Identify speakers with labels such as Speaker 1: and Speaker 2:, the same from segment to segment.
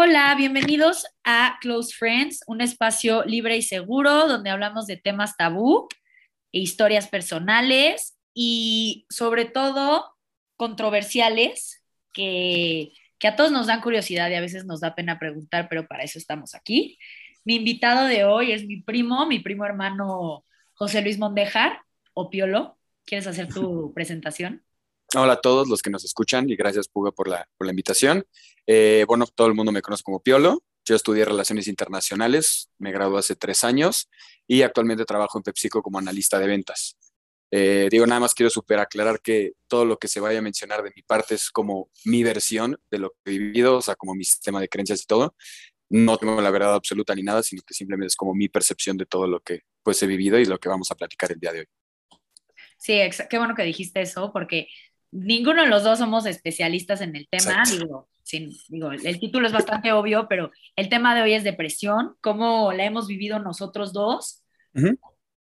Speaker 1: Hola, bienvenidos a Close Friends, un espacio libre y seguro donde hablamos de temas tabú e historias personales y sobre todo controversiales que, que a todos nos dan curiosidad y a veces nos da pena preguntar, pero para eso estamos aquí. Mi invitado de hoy es mi primo, mi primo hermano José Luis Mondejar, o Piolo. ¿Quieres hacer tu presentación?
Speaker 2: Hola a todos los que nos escuchan y gracias Puga por la, por la invitación. Eh, bueno, todo el mundo me conoce como Piolo. Yo estudié Relaciones Internacionales, me gradué hace tres años y actualmente trabajo en PepsiCo como analista de ventas. Eh, digo, nada más quiero super aclarar que todo lo que se vaya a mencionar de mi parte es como mi versión de lo que he vivido, o sea, como mi sistema de creencias y todo. No tengo la verdad absoluta ni nada, sino que simplemente es como mi percepción de todo lo que pues he vivido y lo que vamos a platicar el día de hoy.
Speaker 1: Sí, qué bueno que dijiste eso, porque ninguno de los dos somos especialistas en el tema, digo, digo, el título es bastante obvio, pero el tema de hoy es depresión, cómo la hemos vivido nosotros dos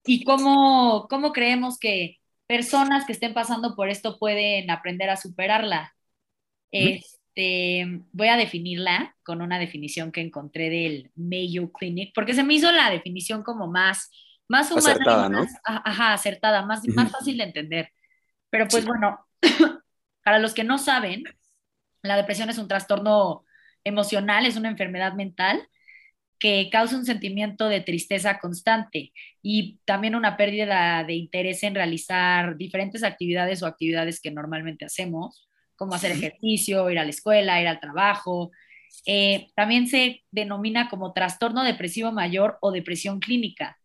Speaker 1: y cómo, cómo creemos que personas que estén pasando por esto pueden aprender a superarla. Este, voy a definirla con una definición que encontré del Mayo Clinic, porque se me hizo la definición como más, más humana, acertada, ¿no? Ajá, acertada, más, más fácil de entender. Pero pues bueno, para los que no saben, la depresión es un trastorno emocional, es una enfermedad mental que causa un sentimiento de tristeza constante y también una pérdida de interés en realizar diferentes actividades o actividades que normalmente hacemos, como hacer ejercicio, ir a la escuela, ir al trabajo. Eh, también se denomina como trastorno depresivo mayor o depresión clínica.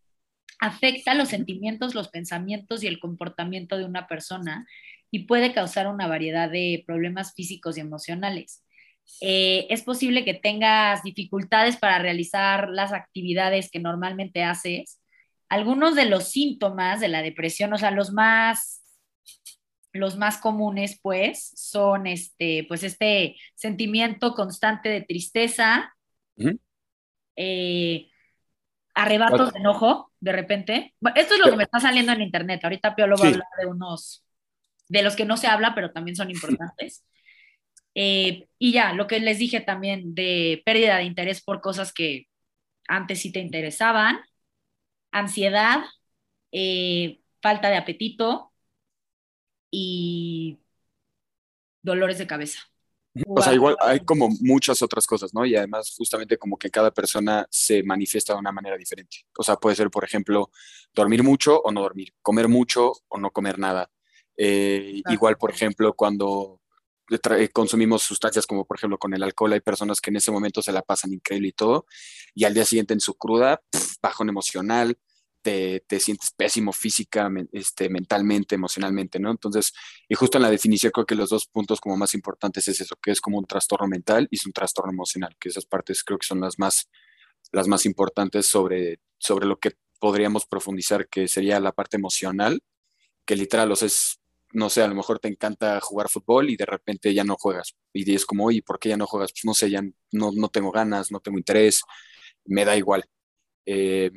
Speaker 1: Afecta los sentimientos, los pensamientos y el comportamiento de una persona y puede causar una variedad de problemas físicos y emocionales. Eh, es posible que tengas dificultades para realizar las actividades que normalmente haces. Algunos de los síntomas de la depresión, o sea, los más, los más comunes, pues, son este, pues, este sentimiento constante de tristeza, eh, arrebatos de enojo, de repente. esto es lo que me está saliendo en internet. Ahorita Pio lo va a hablar de unos de los que no se habla, pero también son importantes. Eh, y ya, lo que les dije también de pérdida de interés por cosas que antes sí te interesaban, ansiedad, eh, falta de apetito y dolores de cabeza.
Speaker 2: O sea, igual hay como muchas otras cosas, ¿no? Y además justamente como que cada persona se manifiesta de una manera diferente. O sea, puede ser, por ejemplo, dormir mucho o no dormir, comer mucho o no comer nada, eh, igual, por ejemplo, cuando eh, consumimos sustancias como por ejemplo con el alcohol, hay personas que en ese momento se la pasan increíble y todo, y al día siguiente en su cruda, bajón emocional, te, te, sientes pésimo física, este, mentalmente, emocionalmente, ¿no? Entonces, y justo en la definición creo que los dos puntos como más importantes es eso, que es como un trastorno mental y es un trastorno emocional, que esas partes creo que son las más, las más importantes sobre, sobre lo que podríamos profundizar, que sería la parte emocional, que literal, o sea, es no sé, a lo mejor te encanta jugar fútbol y de repente ya no juegas. Y es como, oye, ¿por qué ya no juegas? Pues no sé, ya no, no tengo ganas, no tengo interés, me da igual. Eh,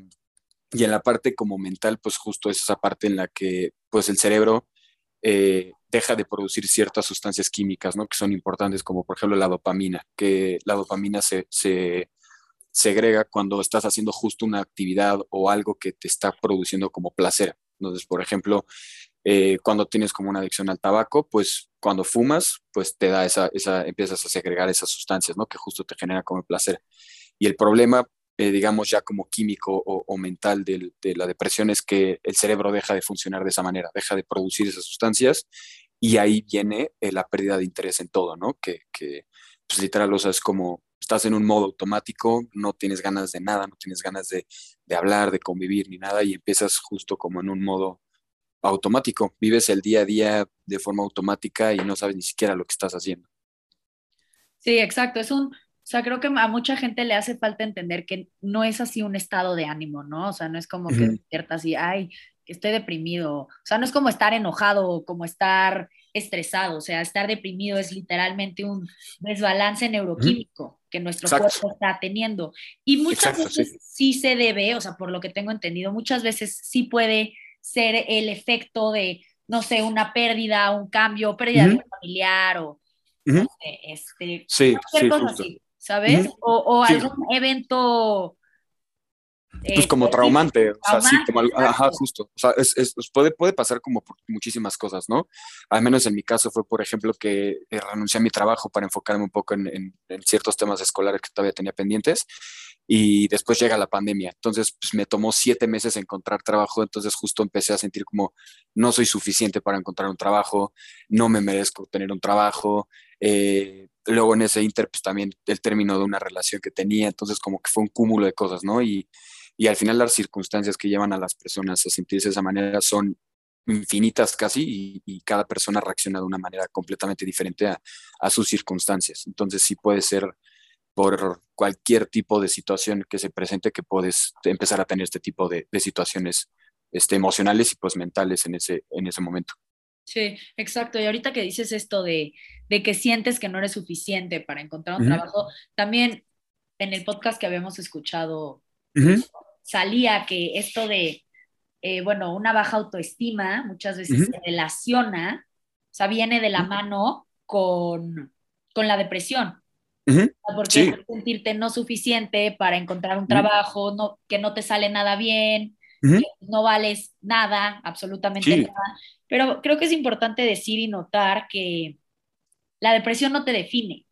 Speaker 2: y en la parte como mental, pues justo es esa parte en la que pues el cerebro eh, deja de producir ciertas sustancias químicas, ¿no? Que son importantes, como por ejemplo la dopamina, que la dopamina se, se segrega cuando estás haciendo justo una actividad o algo que te está produciendo como placer. Entonces, por ejemplo, eh, cuando tienes como una adicción al tabaco, pues cuando fumas, pues te da esa, esa, empiezas a segregar esas sustancias, ¿no? Que justo te genera como placer. Y el problema, eh, digamos, ya como químico o, mental de, la depresión es que el cerebro deja de funcionar de esa manera, deja de producir esas sustancias y ahí viene eh, la pérdida de interés en todo, ¿no? Que, que pues literal, o sea, es como estás en un modo automático, no tienes ganas de nada, no tienes ganas de, de hablar, de convivir ni nada y empiezas justo como en un modo automático, vives el día a día de forma automática y no sabes ni siquiera lo que estás haciendo.
Speaker 1: Sí, exacto, es un, o sea, creo que a mucha gente le hace falta entender que no es así un estado de ánimo, ¿no? O sea, no es como que despiertas y, ay, que estoy deprimido. O sea, no es como estar enojado o como estar estresado. O sea, estar deprimido es literalmente un desbalance neuroquímico que nuestro cuerpo está teniendo. Y muchas veces sí. se debe, o sea, por lo que tengo entendido, muchas veces sí puede ser el efecto de, no sé, una pérdida, un cambio, pérdida de un familiar o no sé, este,
Speaker 2: sí, sí,
Speaker 1: ¿sabes? o, algún evento...
Speaker 2: Eh, pues como traumante, o sea, sí, como, ajá, justo, o sea, es, es, pues puede, puede pasar como por muchísimas cosas, ¿no? Al menos en mi caso fue, por ejemplo, que eh, renuncié a mi trabajo para enfocarme un poco en, en, en, ciertos temas escolares que todavía tenía pendientes y después llega la pandemia. Entonces, pues me tomó siete meses encontrar trabajo, entonces justo empecé a sentir como no soy suficiente para encontrar un trabajo, no me merezco tener un trabajo. Eh, luego en ese inter, pues también el término de una relación que tenía, entonces como que fue un cúmulo de cosas, ¿no? Y, y al final las circunstancias que llevan a las personas a sentirse de esa manera son infinitas casi y, cada persona reacciona de una manera completamente diferente a, a sus circunstancias. Entonces sí puede ser por cualquier tipo de situación que se presente que puedes empezar a tener este tipo de, situaciones este, emocionales y pues mentales en ese, en ese momento.
Speaker 1: Sí, exacto. Y ahorita que dices esto de, que sientes que no eres suficiente para encontrar un trabajo, también en el podcast que habíamos escuchado salía que esto de, eh, bueno, una baja autoestima muchas veces se relaciona, o sea, viene de la mano con, con la depresión. Porque sentirte no suficiente para encontrar un trabajo, no, que no te sale nada bien, que no vales nada, absolutamente nada. Pero creo que es importante decir y notar que la depresión no te define.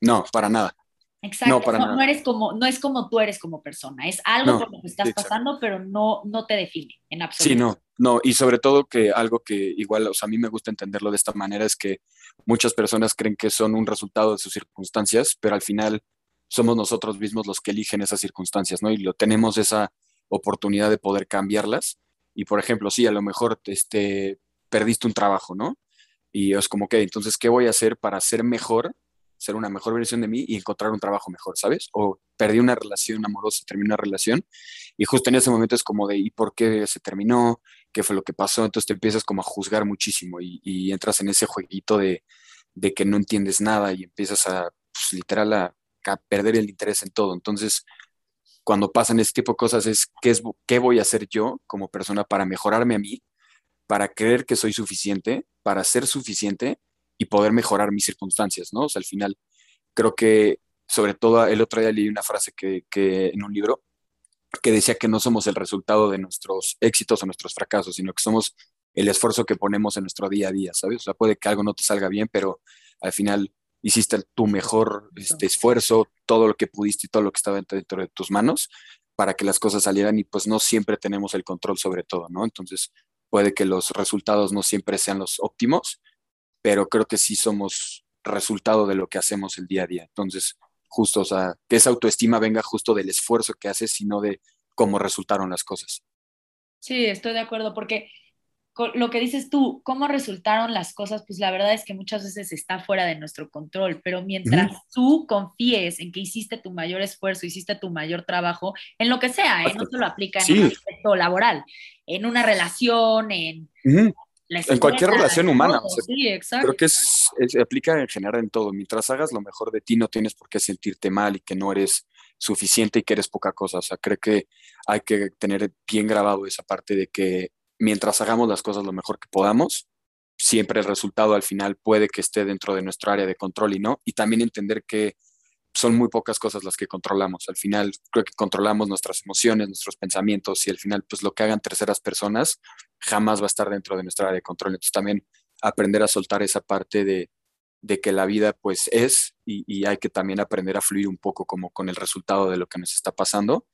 Speaker 2: No, para nada.
Speaker 1: Exacto, no, eres como, no es como tú eres como persona, es algo por lo que estás pasando, pero no, no te define en absoluto.
Speaker 2: Sí, no, no, y sobre todo que algo que igual, a mí me gusta entenderlo de esta manera es que muchas personas creen que son un resultado de sus circunstancias, pero al final somos nosotros mismos los que eligen esas circunstancias, ¿no? Y lo, tenemos esa oportunidad de poder cambiarlas. Y por ejemplo, sí, a lo mejor este, perdiste un trabajo, ¿no? Y es como, que, entonces, ¿qué voy a hacer para ser mejor ser una mejor versión de mí y encontrar un trabajo mejor, ¿sabes? O perdí una relación amorosa, terminé una relación y justo en ese momento es como de, ¿y por qué se terminó? ¿Qué fue lo que pasó? Entonces te empiezas como a juzgar muchísimo y, entras en ese jueguito de, que no entiendes nada y empiezas a, pues, literal, a, perder el interés en todo. Entonces, cuando pasan este tipo de cosas es ¿qué, es, ¿qué voy a hacer yo como persona para mejorarme a mí? Para creer que soy suficiente, para ser suficiente y poder mejorar mis circunstancias, ¿no? O sea, al final creo que sobre todo el otro día leí una frase que, que en un libro que decía que no somos el resultado de nuestros éxitos o nuestros fracasos, sino que somos el esfuerzo que ponemos en nuestro día a día, ¿sabes? O sea, puede que algo no te salga bien, pero al final hiciste tu mejor este, esfuerzo, todo lo que pudiste y todo lo que estaba dentro de tus manos para que las cosas salieran y pues no siempre tenemos el control sobre todo, ¿no? Entonces puede que los resultados no siempre sean los óptimos, pero creo que sí somos resultado de lo que hacemos el día a día. Entonces, justo, o sea, que esa autoestima venga justo del esfuerzo que haces, sino de cómo resultaron las cosas.
Speaker 1: Sí, estoy de acuerdo, porque lo que dices tú, cómo resultaron las cosas, pues la verdad es que muchas veces está fuera de nuestro control, pero mientras tú confíes en que hiciste tu mayor esfuerzo, hiciste tu mayor trabajo, en lo que sea, ¿eh? no solo aplica en un aspecto laboral, en una relación, en,
Speaker 2: en cualquier relación humana. Creo que se aplica en general en todo. Mientras hagas lo mejor de ti, no tienes por qué sentirte mal y que no eres suficiente y que eres poca cosa. O sea, creo que hay que tener bien grabado esa parte de que mientras hagamos las cosas lo mejor que podamos, siempre el resultado al final puede que esté dentro de nuestro área de control y no. Y también entender que son muy pocas cosas las que controlamos. Al final creo que controlamos nuestras emociones, nuestros pensamientos y al final pues lo que hagan terceras personas jamás va a estar dentro de nuestra área de control. Entonces también aprender a soltar esa parte de, que la vida pues es y, hay que también aprender a fluir un poco como con el resultado de lo que nos está pasando.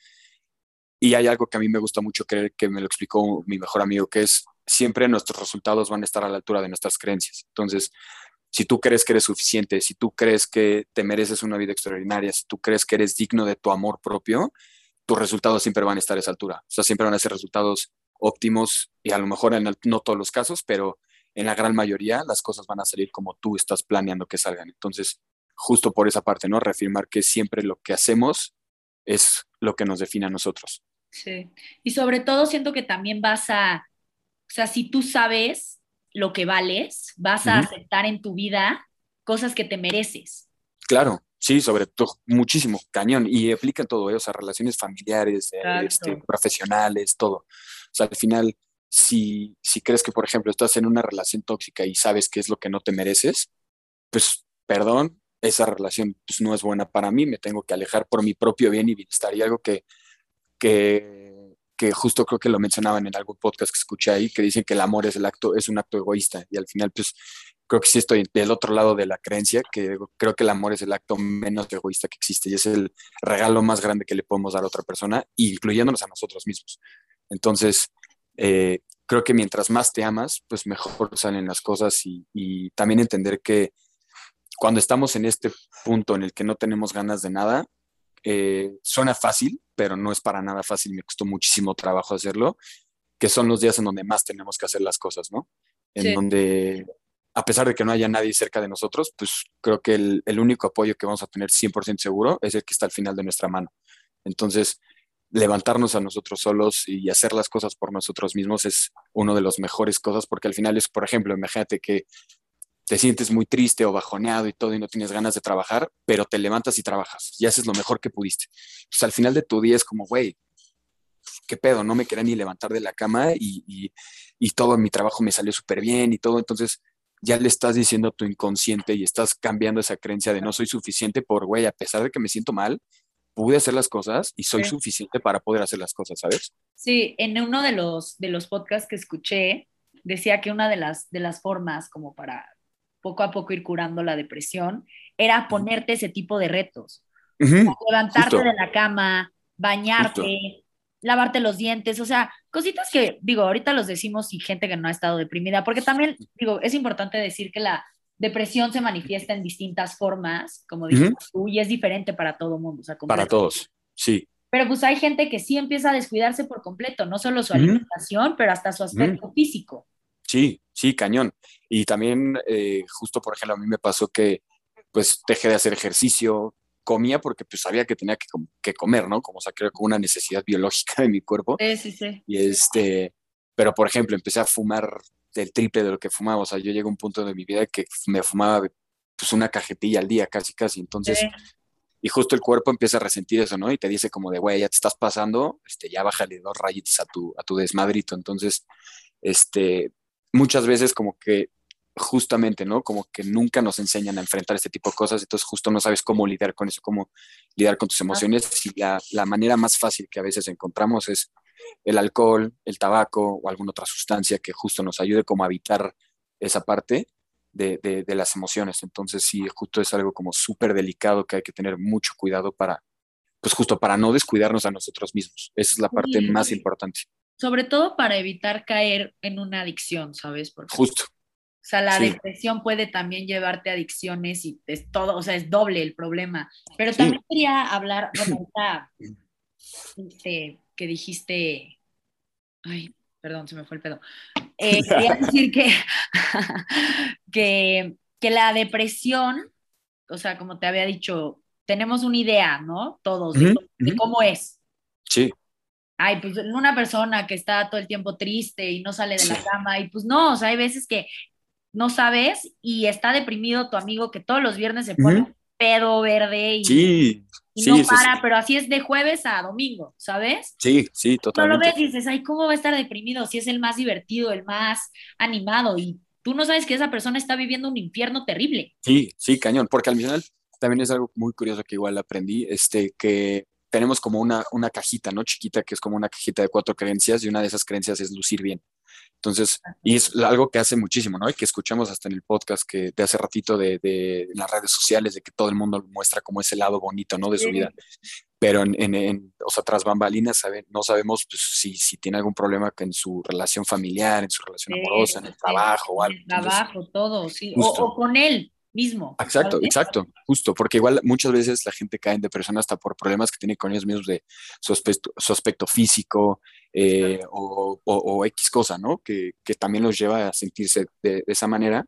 Speaker 2: Y hay algo que a mí me gusta mucho creer que me lo explicó mi mejor amigo, que es siempre nuestros resultados van a estar a la altura de nuestras creencias. Entonces, si tú crees que eres suficiente, si tú crees que te mereces una vida extraordinaria, si tú crees que eres digno de tu amor propio, tus resultados siempre van a estar a esa altura. O sea, siempre van a ser resultados óptimos y a lo mejor en no todos los casos, pero en la gran mayoría las cosas van a salir como tú estás planeando que salgan. Entonces, justo por esa parte, ¿no? Reafirmar que siempre lo que hacemos es lo que nos define a nosotros.
Speaker 1: Sí. Y sobre todo siento que también vas a, o sea, si tú sabes lo que vales, vas a aceptar en tu vida cosas que te mereces.
Speaker 2: Claro, sí, sobre todo muchísimo, cañón, y aplica todo, ¿eh? o sea, relaciones familiares, eh, este, profesionales, todo. O sea, al final, si, si crees que, por ejemplo, estás en una relación tóxica y sabes qué es lo que no te mereces, pues perdón, esa relación pues, no es buena para mí, me tengo que alejar por mi propio bien y bienestar. Y algo que, que, que justo creo que lo mencionaban en algún podcast que escuché ahí, que dicen que el amor es, el acto, es un acto egoísta. Y al final, pues creo que sí estoy del otro lado de la creencia, que creo que el amor es el acto menos egoísta que existe y es el regalo más grande que le podemos dar a otra persona, incluyéndonos a nosotros mismos. Entonces, eh, creo que mientras más te amas, pues mejor salen las cosas y, y, también entender que cuando estamos en este punto en el que no tenemos ganas de nada, eh, suena fácil, pero no es para nada fácil, me costó muchísimo trabajo hacerlo, que son los días en donde más tenemos que hacer las cosas, ¿no? En sí. donde a pesar de que no haya nadie cerca de nosotros, pues creo que el, el, único apoyo que vamos a tener 100% seguro es el que está al final de nuestra mano. Entonces, levantarnos a nosotros solos y hacer las cosas por nosotros mismos es una de las mejores cosas, porque al final es, por ejemplo, imagínate que te sientes muy triste o bajoneado y todo y no tienes ganas de trabajar, pero te levantas y trabajas y haces lo mejor que pudiste. Pues al final de tu día es como, güey, qué pedo, no me quería ni levantar de la cama y, y, y todo mi trabajo me salió súper bien y todo. Entonces, ya le estás diciendo a tu inconsciente y estás cambiando esa creencia de no soy suficiente por, güey, a pesar de que me siento mal, pude hacer las cosas y soy sí. suficiente para poder hacer las cosas, ¿sabes?
Speaker 1: Sí, en uno de los, de los podcasts que escuché, decía que una de las, de las formas como para poco a poco ir curando la depresión era ponerte ese tipo de retos. Uh -huh. Levantarte Justo. de la cama, bañarte, Justo lavarte los dientes, o sea, cositas que, digo, ahorita los decimos y gente que no ha estado deprimida, porque también, digo, es importante decir que la depresión se manifiesta en distintas formas, como dices uh -huh. tú, y es diferente para todo mundo. O sea,
Speaker 2: para todos, sí.
Speaker 1: Pero pues hay gente que sí empieza a descuidarse por completo, no solo su alimentación, uh -huh. pero hasta su aspecto físico.
Speaker 2: Sí, sí, cañón. Y también, eh, justo por ejemplo, a mí me pasó que pues dejé de hacer ejercicio, comía porque pues sabía que tenía que, que comer, ¿no? Como o sea, creo que una necesidad biológica de mi cuerpo.
Speaker 1: Sí, sí, sí.
Speaker 2: Y este, pero por ejemplo, empecé a fumar el triple de lo que fumaba. O sea, yo llegué a un punto de mi vida que me fumaba pues una cajetilla al día, casi, casi. Entonces, sí. y justo el cuerpo empieza a resentir eso, ¿no? Y te dice como de, güey, ya te estás pasando, este, ya bájale dos rayitas a tu, a tu desmadrito. Entonces, este, muchas veces como que justamente, ¿no? Como que nunca nos enseñan a enfrentar este tipo de cosas, entonces justo no sabes cómo lidiar con eso, cómo lidiar con tus emociones. Y la, la manera más fácil que a veces encontramos es el alcohol, el tabaco o alguna otra sustancia que justo nos ayude como a evitar esa parte de, de, de las emociones. Entonces sí, justo es algo como súper delicado que hay que tener mucho cuidado para, pues justo para no descuidarnos a nosotros mismos. Esa es la parte sí. más importante.
Speaker 1: Sobre todo para evitar caer en una adicción, ¿sabes?
Speaker 2: Porque justo.
Speaker 1: O sea, la sí. depresión puede también llevarte a adicciones y es todo, o sea, es doble el problema. Pero sí. también quería hablar, bueno, ahorita, este, que dijiste, ay, perdón, se me fue el pedo. Eh, quería decir que, que, que la depresión, o sea, como te había dicho, tenemos una idea, ¿no? Todos, de, uh -huh. de cómo es.
Speaker 2: Sí
Speaker 1: ay, pues una persona que está todo el tiempo triste y no sale de la cama, y pues no, o sea, hay veces que no sabes y está deprimido tu amigo que todos los viernes se pone uh -huh. pedo verde y,
Speaker 2: sí,
Speaker 1: y
Speaker 2: sí,
Speaker 1: no
Speaker 2: sí,
Speaker 1: para, pero así es de jueves a domingo, ¿sabes?
Speaker 2: Sí, sí, totalmente.
Speaker 1: No lo ves y dices, ay, ¿cómo va a estar deprimido si es el más divertido, el más animado? Y tú no sabes que esa persona está viviendo un infierno terrible.
Speaker 2: Sí, sí, cañón, porque al final también es algo muy curioso que igual aprendí, este, que tenemos como una, una cajita, ¿no? Chiquita, que es como una cajita de cuatro creencias y una de esas creencias es lucir bien. Entonces, y es algo que hace muchísimo, ¿no? Y que escuchamos hasta en el podcast que de hace ratito de, de en las redes sociales, de que todo el mundo muestra como ese lado bonito, ¿no? De su sí. vida. Pero en, en, en, o sea, tras bambalinas, ¿sabe? no sabemos pues, si, si tiene algún problema en su relación familiar, en su relación sí, amorosa, en el trabajo o algo.
Speaker 1: En el trabajo, Entonces, todo, sí. O, o, con él mismo.
Speaker 2: Exacto, exacto, justo, porque igual muchas veces la gente cae en depresión hasta por problemas que tiene con ellos mismos de su aspecto, su aspecto físico eh, o, o, o, X cosa, ¿no? Que, que, también los lleva a sentirse de, de, esa manera.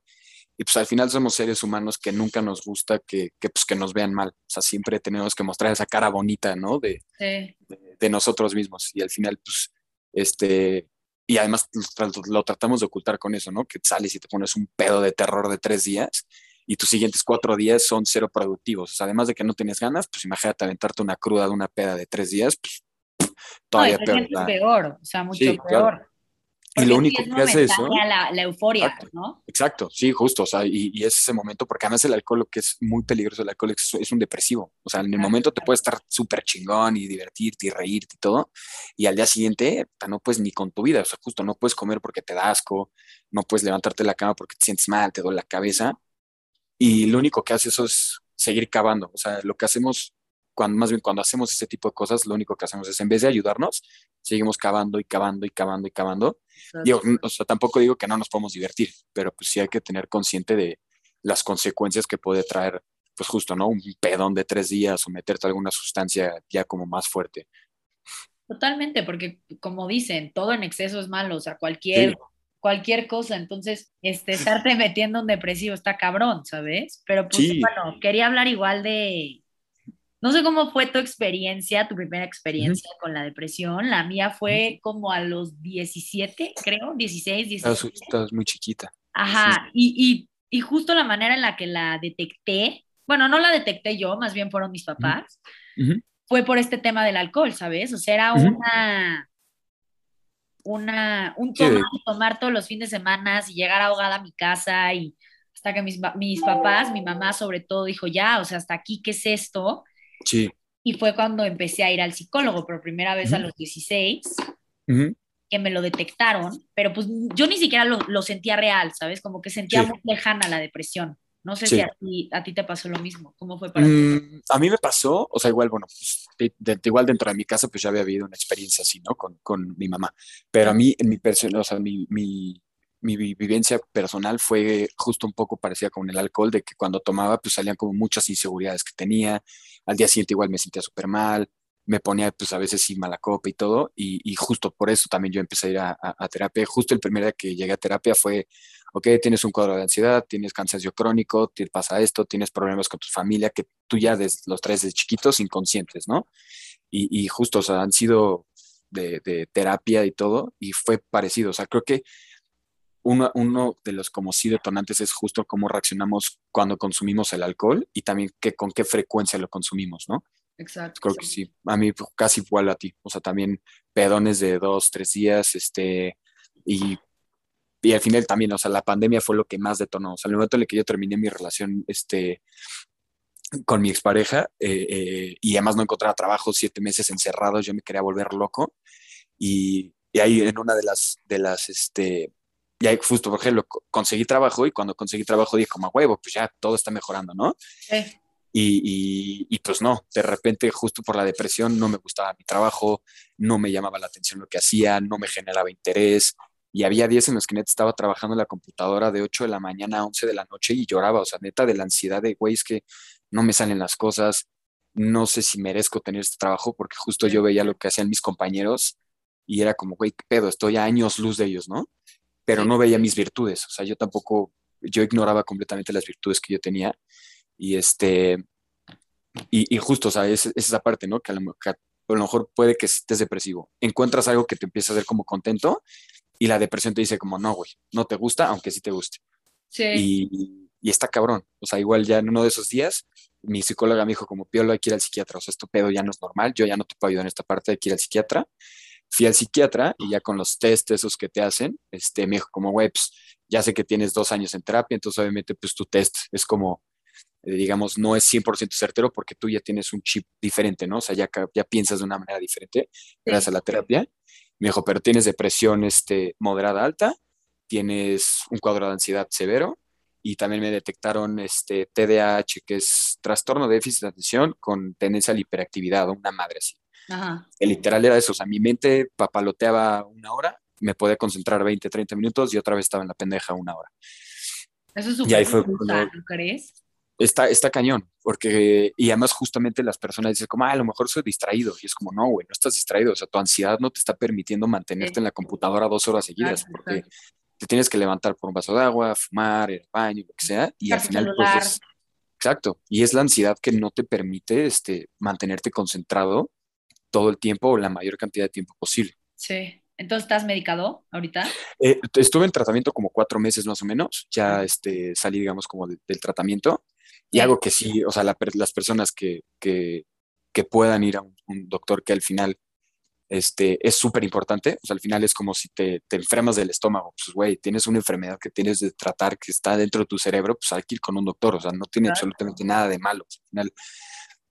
Speaker 2: Y pues al final somos seres humanos que nunca nos gusta que, que, pues, que nos vean mal. O sea, siempre tenemos que mostrar esa cara bonita, ¿no? De, sí. de, de nosotros mismos. Y al final, pues, este, y además lo, lo, tratamos de ocultar con eso, ¿no? Que sales y te pones un pedo de terror de tres días y tus siguientes cuatro días son cero productivos. O sea, además de que no tienes ganas, pues imagínate aventarte una cruda de una peda de tres días, pues todavía
Speaker 1: no, peor. peor, o sea, mucho sí, peor. Claro.
Speaker 2: y lo único que hace eso.
Speaker 1: La, la euforia, ¿no?
Speaker 2: Exacto, sí, justo. O sea, y, y, es ese momento, porque además el alcohol, lo que es muy peligroso, el alcohol es, un depresivo. O sea, en el momento te puede estar súper chingón y divertirte y reírte y todo. Y al día siguiente, no puedes ni con tu vida. O sea, justo no puedes comer porque te da asco, no puedes levantarte de la cama porque te sientes mal, te duele la cabeza. Y lo único que hace eso es seguir cavando. O sea, lo que hacemos cuando, más bien cuando hacemos ese tipo de cosas, lo único que hacemos es, en vez de ayudarnos, seguimos cavando y cavando y cavando y cavando. Yo, o sea, tampoco digo que no nos podemos divertir, pero pues sí hay que tener consciente de las consecuencias que puede traer, pues justo, ¿no? Un pedón de tres días o meterte alguna sustancia ya como más fuerte.
Speaker 1: Totalmente, porque como dicen, todo en exceso es malo, o sea, cualquier, cualquier cosa, entonces, este, estarte metiendo un depresivo está cabrón, ¿sabes? Pero pues bueno, quería hablar igual de, no sé cómo fue tu experiencia, tu primera experiencia con la depresión. La mía fue como a los 17, creo, 16, 17.
Speaker 2: Estás muy chiquita.
Speaker 1: Ajá, y, justo la manera en la que la detecté, bueno, no la detecté yo, más bien fueron mis papás, fue por este tema del alcohol, ¿sabes? O sea, era una, una, un tomar, tomar todos los fines de semana y llegar ahogada a mi casa y hasta que mis, mis papás, mi mamá sobre todo, dijo, ya, o sea, hasta aquí, ¿qué es esto?
Speaker 2: Sí.
Speaker 1: Y fue cuando empecé a ir al psicólogo por primera vez a los 16, que me lo detectaron, pero pues yo ni siquiera lo, sentía real, ¿sabes? Como que sentía muy lejana la depresión. No sé si a ti, a ti, te pasó lo mismo. ¿Cómo fue para ti?
Speaker 2: Mm, a mí me pasó, o sea, igual, bueno, pues, igual dentro de mi casa, pues ya había habido una experiencia así, ¿no? Con, con mi mamá. Pero a mí, en mi persona, o sea, mi, mi, mi vivencia personal fue justo un poco parecida con el alcohol, de que cuando tomaba, pues salían como muchas inseguridades que tenía. Al día siguiente igual me sentía súper mal, me ponía pues a veces sin mala copa y todo, y, justo por eso también yo empecé a ir a, terapia. Justo el primer día que llegué a terapia fue, ok, tienes un cuadro de ansiedad, tienes cansancio crónico, te pasa esto, tienes problemas con tu familia, que tú ya desde los tres de chiquitos inconscientes, ¿no? Y, justo, o sea, han sido de, terapia y todo, y fue parecido, o sea, creo que uno, de los como sí detonantes es justo cómo reaccionamos cuando consumimos el alcohol y también que, con qué frecuencia lo consumimos, ¿no?
Speaker 1: Exacto.
Speaker 2: Creo que sí. A mí casi igual a ti. O sea, también pedones de dos, tres días, este, y, y al final también, o sea, la pandemia fue lo que más detonó. O sea, el momento en el que yo terminé mi relación, este, con mi expareja, eh, eh, y además no encontraba trabajo, siete meses encerrados, yo me quería volver loco. Y, y ahí en una de las, de las, este, y ahí justo, por ejemplo, conseguí trabajo y cuando conseguí trabajo dije como, huevo, pues ya todo está mejorando, ¿no?
Speaker 1: Sí.
Speaker 2: Y, y, pues no, de repente justo por la depresión no me gustaba mi trabajo, no me llamaba la atención lo que hacía, no me generaba interés. Y había días en los que neta estaba trabajando en la computadora de 8 de la mañana a 11 de la noche y lloraba, o sea, neta de la ansiedad de, güey, es que no me salen las cosas, no sé si merezco tener este trabajo porque justo yo veía lo que hacían mis compañeros y era como, güey, qué pedo, estoy a años luz de ellos, ¿no? pero no veía mis virtudes, o sea, yo tampoco, yo ignoraba completamente las virtudes que yo tenía y este, y, justo, o sea, es, esa parte, ¿no? Que a, lo, mejor puede que estés depresivo, encuentras algo que te empieza a hacer como contento y la depresión te dice como, no, güey, no te gusta, aunque sí te guste.
Speaker 1: Sí.
Speaker 2: Y, y está cabrón, o sea, igual ya en uno de esos días, mi psicóloga me dijo como, Piolo, hay que ir al psiquiatra, o sea, esto pedo ya no es normal, yo ya no te puedo ayudar en esta parte, hay que ir al psiquiatra fui al psiquiatra y ya con los test esos que te hacen, este, me dijo como, güey, pues, ya sé que tienes dos años en terapia, entonces obviamente pues tu test es como, digamos, no es 100% certero porque tú ya tienes un chip diferente, ¿no? O sea, ya, ya piensas de una manera diferente gracias a la terapia. Me dijo, pero tienes depresión este, moderada alta, tienes un cuadro de ansiedad severo y también me detectaron este TDAH, que es trastorno de déficit de atención con tendencia a la hiperactividad, una madre así.
Speaker 1: Ajá.
Speaker 2: El literal era eso, o sea, mi mente papaloteaba una hora, me podía concentrar 20, 30 minutos y otra vez estaba en la pendeja una hora.
Speaker 1: Eso es súper ¿no crees?
Speaker 2: Está, está cañón, porque, y además justamente las personas dicen como, ah, a lo mejor soy distraído, y es como, no, güey, no estás distraído, o sea, tu ansiedad no te está permitiendo mantenerte en la computadora dos horas seguidas, porque te tienes que levantar por un vaso de agua, fumar, ir al baño, lo que sea, y al final, pues, exacto, y es la ansiedad que no te permite este, mantenerte concentrado todo el tiempo o la mayor cantidad de tiempo posible.
Speaker 1: Sí. Entonces, ¿estás medicado ahorita?
Speaker 2: Eh, estuve en tratamiento como cuatro meses más o menos. Ya este, salí, digamos, como del tratamiento. Y algo que sí, o sea, las personas que, que, que, puedan ir a un, doctor que al final este, es súper importante. O sea, al final es como si te, te enfermas del estómago. Pues, güey, tienes una enfermedad que tienes de tratar que está dentro de tu cerebro, pues hay que ir con un doctor. O sea, no tiene absolutamente nada de malo. Al final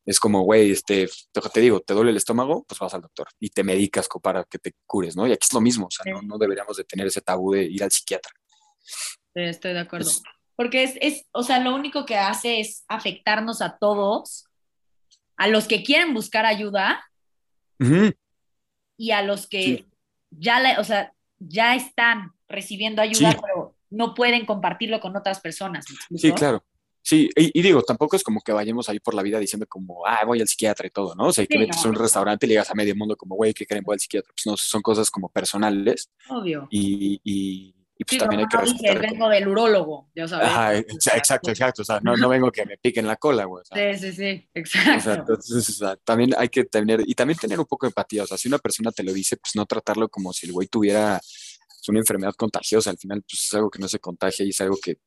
Speaker 2: es como, güey, este, te digo, te duele el estómago, pues vas al doctor y te medicas para que te cures, ¿no? Y aquí es lo mismo. O sea, no, no, deberíamos de tener ese tabú de ir al psiquiatra.
Speaker 1: estoy de acuerdo. Porque es, es, o sea, lo único que hace es afectarnos a todos, a los que quieren buscar ayuda y a los que ya, o sea, ya están recibiendo ayuda, pero no pueden compartirlo con otras personas.
Speaker 2: Sí, claro. Sí, y, digo, tampoco es como que vayamos ahí por la vida diciendo como, ah, voy al psiquiatra y todo, ¿no? O sea, que metes a un restaurante y llegas a medio mundo como, güey, ¿qué creen? Voy al psiquiatra. Pues no, son cosas como personales.
Speaker 1: Obvio.
Speaker 2: y, y pues también hay que
Speaker 1: respetar. vengo del urólogo, ya sabes.
Speaker 2: Ajá, exacto, exacto. O sea, no, no vengo que me piquen la cola, güey.
Speaker 1: sí, sí, sí, exacto. O sea,
Speaker 2: entonces, o sea, también hay que tener, y también tener un poco de empatía. O sea, si una persona te lo dice, pues no tratarlo como si el güey tuviera una enfermedad contagiosa. Al final, pues es algo que no se contagia y es algo que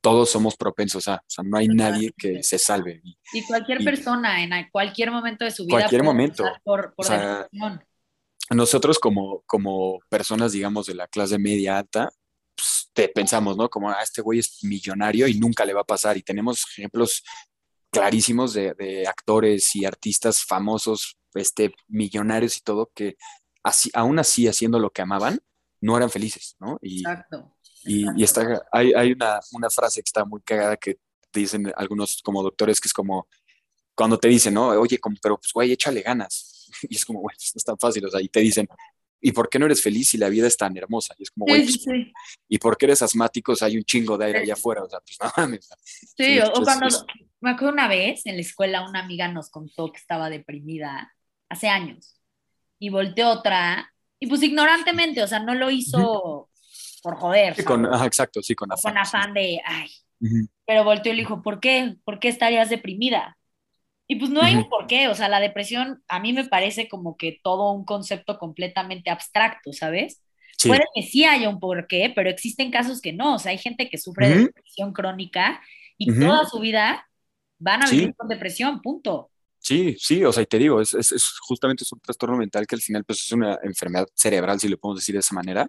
Speaker 2: todos somos propensos a. O sea, no hay nadie que se salve.
Speaker 1: Y, cualquier persona en cualquier momento de su vida.
Speaker 2: Cualquier momento.
Speaker 1: Por, por
Speaker 2: nosotros como, como personas, digamos, de la clase media alta, te pensamos, ¿no? Como, ah, este güey es millonario y nunca le va a pasar. Y tenemos ejemplos clarísimos de, actores y artistas famosos, este, millonarios y todo, que así, aún así haciendo lo que amaban, no eran felices, ¿no?
Speaker 1: Y, exacto.
Speaker 2: Y, está, hay, hay una, una, frase que está muy cagada que dicen algunos como doctores, que es como, cuando te dicen, ¿no? Oye, como, pero pues, güey, échale ganas. Y es como, güey, no es tan fácil, o sea, y te dicen, ¿y por qué no eres feliz si la vida es tan hermosa? Y es como, güey, pues, ¿y por qué eres asmático si hay un chingo de aire allá afuera? O sea, pues no mames.
Speaker 1: Sí, o, cuando, me acuerdo una vez en la escuela una amiga nos contó que estaba deprimida hace años y volteó otra y pues ignorantemente, o sea, no lo hizo por joder.
Speaker 2: Sí, con, ajá, exacto, sí, con
Speaker 1: afán. Con afán de, ay, pero volteó y le dijo, ¿por qué? ¿Por qué estarías deprimida? Y pues no hay un porqué, o sea, la depresión a mí me parece como que todo un concepto completamente abstracto, ¿sabes? Puede que sí haya un porqué, pero existen casos que no, o sea, hay gente que sufre de depresión crónica y toda su vida van a vivir con depresión, punto.
Speaker 2: Sí, sí, o sea, y te digo, es, es, es, justamente es un trastorno mental que al final pues es una enfermedad cerebral, si lo podemos decir de esa manera,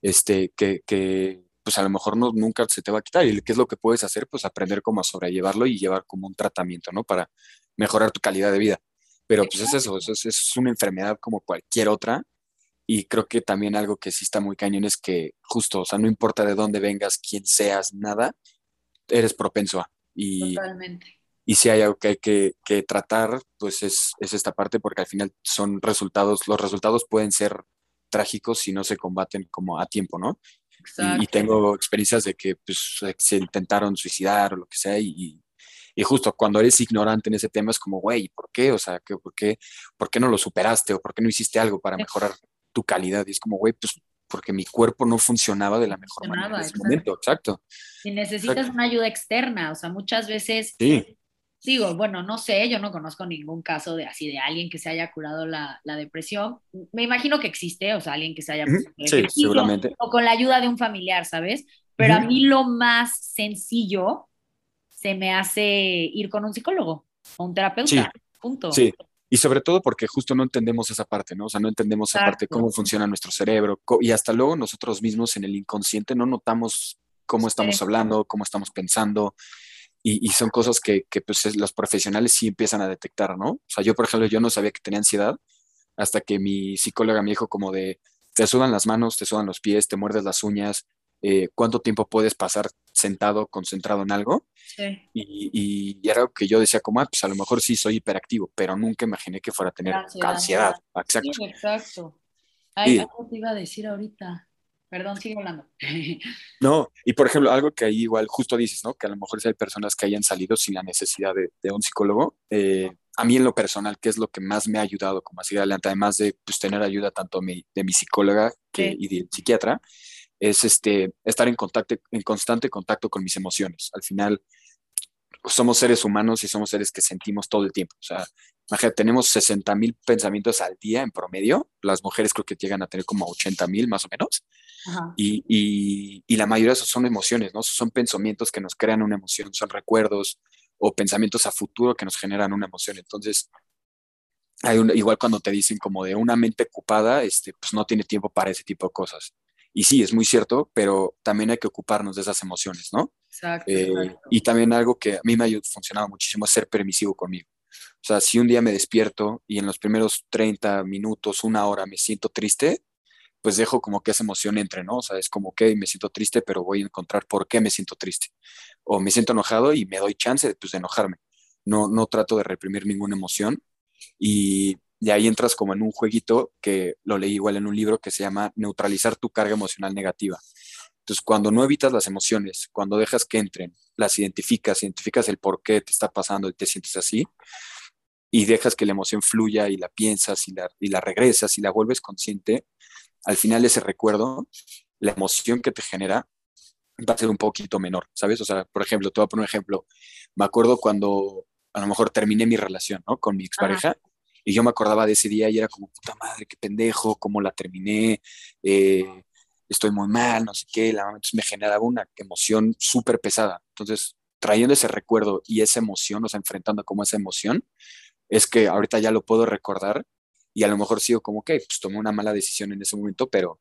Speaker 2: este, que, que pues a lo mejor no, nunca se te va a quitar. ¿Y qué es lo que puedes hacer? Pues aprender cómo sobrellevarlo y llevar como un tratamiento, ¿no? Para mejorar tu calidad de vida. Pero pues es eso, es, es una enfermedad como cualquier otra. Y creo que también algo que sí está muy cañón es que justo, o sea, no importa de dónde vengas, quién seas, nada, eres propenso a. Y,
Speaker 1: Totalmente.
Speaker 2: Y si hay algo que hay que, que tratar, pues es, es, esta parte, porque al final son resultados, los resultados pueden ser trágicos si no se combaten como a tiempo, ¿no? Y, y, tengo experiencias de que pues, se intentaron suicidar o lo que sea y, y justo cuando eres ignorante en ese tema es como, güey, ¿por qué? O sea, ¿por qué, ¿por qué no lo superaste o por qué no hiciste algo para mejorar tu calidad? Y es como, güey, pues porque mi cuerpo no funcionaba de la mejor manera en ese momento, exacto.
Speaker 1: Y necesitas una ayuda externa, o sea, muchas veces...
Speaker 2: Sí.
Speaker 1: Digo, bueno, no sé, yo no conozco ningún caso de así de alguien que se haya curado la, la depresión. Me imagino que existe, o sea, alguien que se haya...
Speaker 2: Sí, seguramente.
Speaker 1: O con la ayuda de un familiar, ¿sabes? Pero a mí lo más sencillo se me hace ir con un psicólogo o un terapeuta. Sí, punto.
Speaker 2: Sí, y sobre todo porque justo no entendemos esa parte, ¿no? O sea, no entendemos esa parte, cómo funciona nuestro cerebro, y hasta luego nosotros mismos en el inconsciente no notamos cómo estamos hablando, cómo estamos pensando, y, son cosas que, que pues, los profesionales sí empiezan a detectar, ¿no? O sea, yo, por ejemplo, yo no sabía que tenía ansiedad hasta que mi psicóloga me dijo como de, te sudan las manos, te sudan los pies, te muerdes las uñas, eh, cuánto tiempo puedes pasar sentado, concentrado en algo.
Speaker 1: Sí.
Speaker 2: Y, y, era algo que yo decía como, ah, pues a lo mejor sí soy hiperactivo, pero nunca imaginé que fuera a tener ansiedad. Exacto.
Speaker 1: Sí, exacto. Ay, algo te iba a decir ahorita. Perdón, sigue hablando.
Speaker 2: No, y por ejemplo, algo que ahí igual justo dices, ¿no? Que a lo mejor si hay personas que hayan salido sin la necesidad de, un psicólogo. Eh, a mí en lo personal, ¿qué es lo que más me ha ayudado como a seguir adelante? Además de pues, tener ayuda tanto de mi psicóloga que, y de psiquiatra, es este, estar en, contacto, en constante contacto con mis emociones. Al final, somos seres humanos y somos seres que sentimos todo el tiempo. O sea, imagínate, tenemos 60 mil pensamientos al día en promedio. Las mujeres creo que llegan a tener como 80 mil más o menos. Y, y, y, la mayoría de esos son emociones, ¿no? Son pensamientos que nos crean una emoción, son recuerdos o pensamientos a futuro que nos generan una emoción. Entonces, hay un, igual cuando te dicen como de una mente ocupada, este, pues no tiene tiempo para ese tipo de cosas. Y sí, es muy cierto, pero también hay que ocuparnos de esas emociones, ¿no? Exacto, eh, Y también algo que a mí me ha funcionado muchísimo es ser permisivo conmigo. O sea, si un día me despierto y en los primeros 30 minutos, una hora me siento triste, pues dejo como que esa emoción entre, ¿no? O sea, es como que me siento triste, pero voy a encontrar por qué me siento triste. O me siento enojado y me doy chance pues, de enojarme. No, no trato de reprimir ninguna emoción y, y ahí entras como en un jueguito que lo leí igual en un libro que se llama Neutralizar tu carga emocional negativa. Entonces, cuando no evitas las emociones, cuando dejas que entren, las identificas, identificas el por qué te está pasando y te sientes así, y dejas que la emoción fluya y la piensas y la, y la regresas y la vuelves consciente, al final ese recuerdo, la emoción que te genera va a ser un poquito menor, ¿sabes? O sea, por ejemplo, te voy a poner un ejemplo. Me acuerdo cuando a lo mejor terminé mi relación, ¿no? Con mi expareja. Y yo me acordaba de ese día y era como, puta madre, qué pendejo, cómo la terminé, eh, estoy muy mal, no sé qué. La, entonces me generaba una emoción súper pesada. Entonces, trayendo ese recuerdo y esa emoción, o sea, enfrentando como esa emoción, es que ahorita ya lo puedo recordar y a lo mejor sigo como, que pues tomé una mala decisión en ese momento, pero,